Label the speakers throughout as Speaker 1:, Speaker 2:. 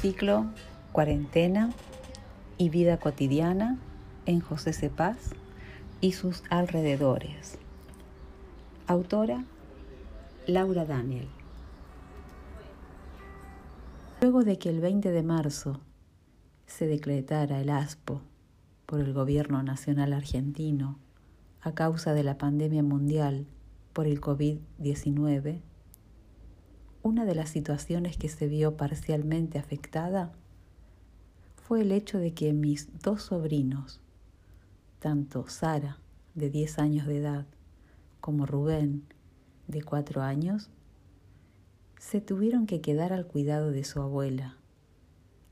Speaker 1: Ciclo Cuarentena y Vida Cotidiana en José Cepaz y sus alrededores. Autora Laura Daniel. Luego de que el 20 de marzo se decretara el ASPO por el gobierno nacional argentino a causa de la pandemia mundial por el COVID-19, una de las situaciones que se vio parcialmente afectada fue el hecho de que mis dos sobrinos, tanto Sara, de 10 años de edad, como Rubén, de 4 años, se tuvieron que quedar al cuidado de su abuela,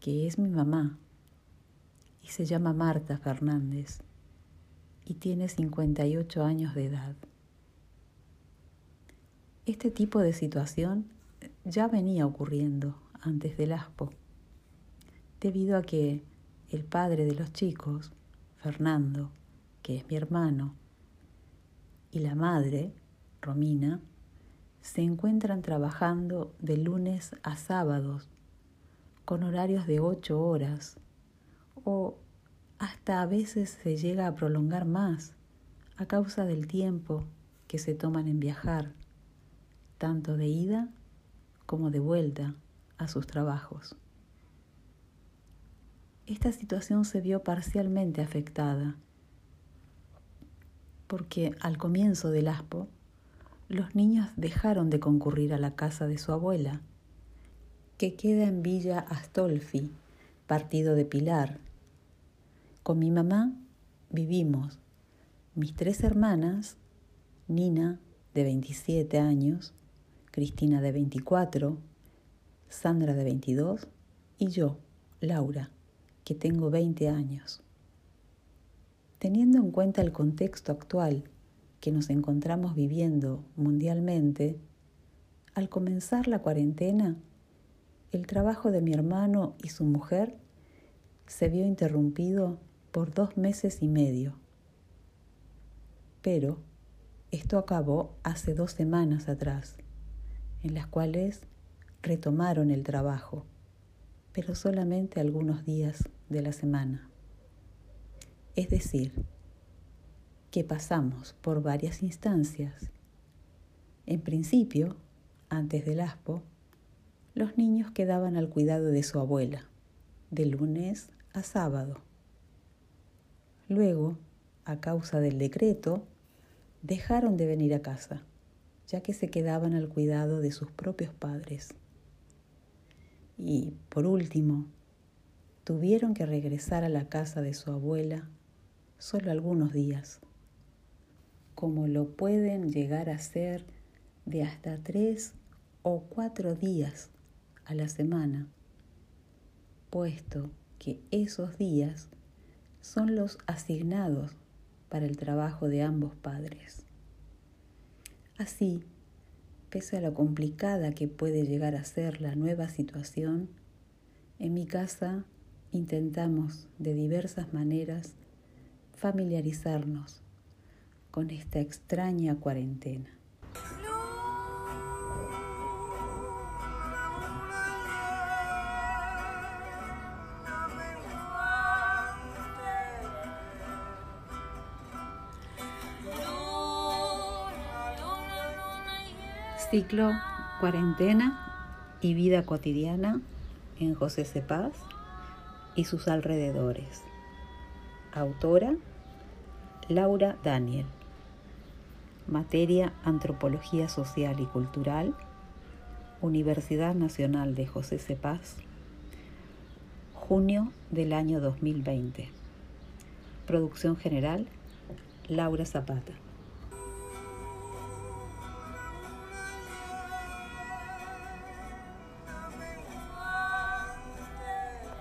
Speaker 1: que es mi mamá, y se llama Marta Fernández, y tiene 58 años de edad. Este tipo de situación ya venía ocurriendo antes del ASPO, debido a que el padre de los chicos, Fernando, que es mi hermano, y la madre, Romina, se encuentran trabajando de lunes a sábados, con horarios de ocho horas, o hasta a veces se llega a prolongar más a causa del tiempo que se toman en viajar, tanto de ida como de vuelta a sus trabajos. Esta situación se vio parcialmente afectada porque al comienzo del ASPO los niños dejaron de concurrir a la casa de su abuela, que queda en Villa Astolfi, partido de Pilar. Con mi mamá vivimos mis tres hermanas, Nina, de 27 años, Cristina de 24, Sandra de 22 y yo, Laura, que tengo 20 años. Teniendo en cuenta el contexto actual que nos encontramos viviendo mundialmente, al comenzar la cuarentena, el trabajo de mi hermano y su mujer se vio interrumpido por dos meses y medio. Pero esto acabó hace dos semanas atrás en las cuales retomaron el trabajo, pero solamente algunos días de la semana. Es decir, que pasamos por varias instancias. En principio, antes del ASPO, los niños quedaban al cuidado de su abuela, de lunes a sábado. Luego, a causa del decreto, dejaron de venir a casa ya que se quedaban al cuidado de sus propios padres. Y, por último, tuvieron que regresar a la casa de su abuela solo algunos días, como lo pueden llegar a ser de hasta tres o cuatro días a la semana, puesto que esos días son los asignados para el trabajo de ambos padres. Así, pese a lo complicada que puede llegar a ser la nueva situación, en mi casa intentamos de diversas maneras familiarizarnos con esta extraña cuarentena. Ciclo Cuarentena y Vida Cotidiana en José Cepaz y sus alrededores. Autora Laura Daniel. Materia Antropología Social y Cultural. Universidad Nacional de José Cepaz. Junio del año 2020. Producción general Laura Zapata.